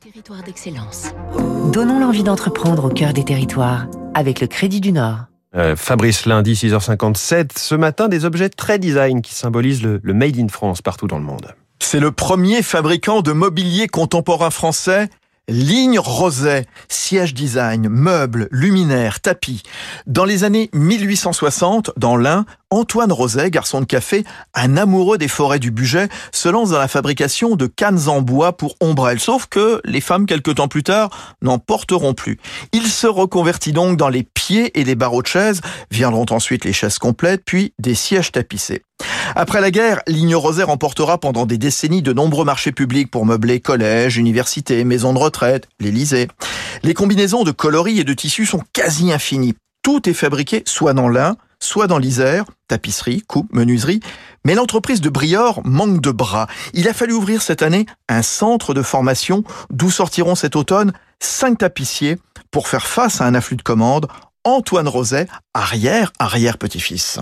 Territoire d'excellence. Donnons l'envie d'entreprendre au cœur des territoires avec le Crédit du Nord. Euh, Fabrice, lundi 6h57, ce matin, des objets très design qui symbolisent le, le Made in France partout dans le monde. C'est le premier fabricant de mobilier contemporain français Ligne Roset, siège design, meubles, luminaires, tapis. Dans les années 1860, dans l'Ain, Antoine Roset, garçon de café, un amoureux des forêts du budget, se lance dans la fabrication de cannes en bois pour ombrelles. Sauf que les femmes, quelques temps plus tard, n'en porteront plus. Il se reconvertit donc dans les pieds et les barreaux de chaises. Viendront ensuite les chaises complètes, puis des sièges tapissés. Après la guerre, Ligne Roset remportera pendant des décennies de nombreux marchés publics pour meubler collèges, universités, maisons de retraite, l'Élysée. Les combinaisons de coloris et de tissus sont quasi infinies. Tout est fabriqué soit dans l'Ain, soit dans l'Isère, tapisserie, coupe, menuiserie. Mais l'entreprise de Briord manque de bras. Il a fallu ouvrir cette année un centre de formation d'où sortiront cet automne cinq tapissiers pour faire face à un afflux de commandes. Antoine Roset, arrière, arrière petit-fils.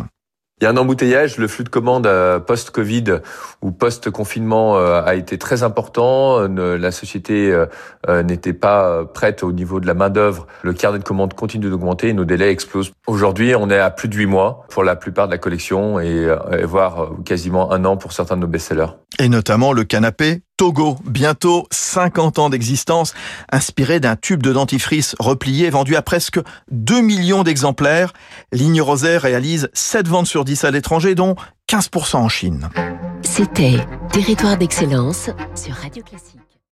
Il y a un embouteillage, le flux de commandes euh, post-Covid ou post-confinement euh, a été très important. La société euh, n'était pas prête au niveau de la main-d'œuvre. Le carnet de commandes continue d'augmenter et nos délais explosent. Aujourd'hui, on est à plus de huit mois pour la plupart de la collection et, voire quasiment un an pour certains de nos best-sellers. Et notamment le canapé Togo, bientôt 50 ans d'existence, inspiré d'un tube de dentifrice replié vendu à presque 2 millions d'exemplaires. Ligne Rosaire réalise 7 ventes sur 10 à l'étranger, dont 15% en Chine. C'était Territoire d'excellence sur Radio Classique.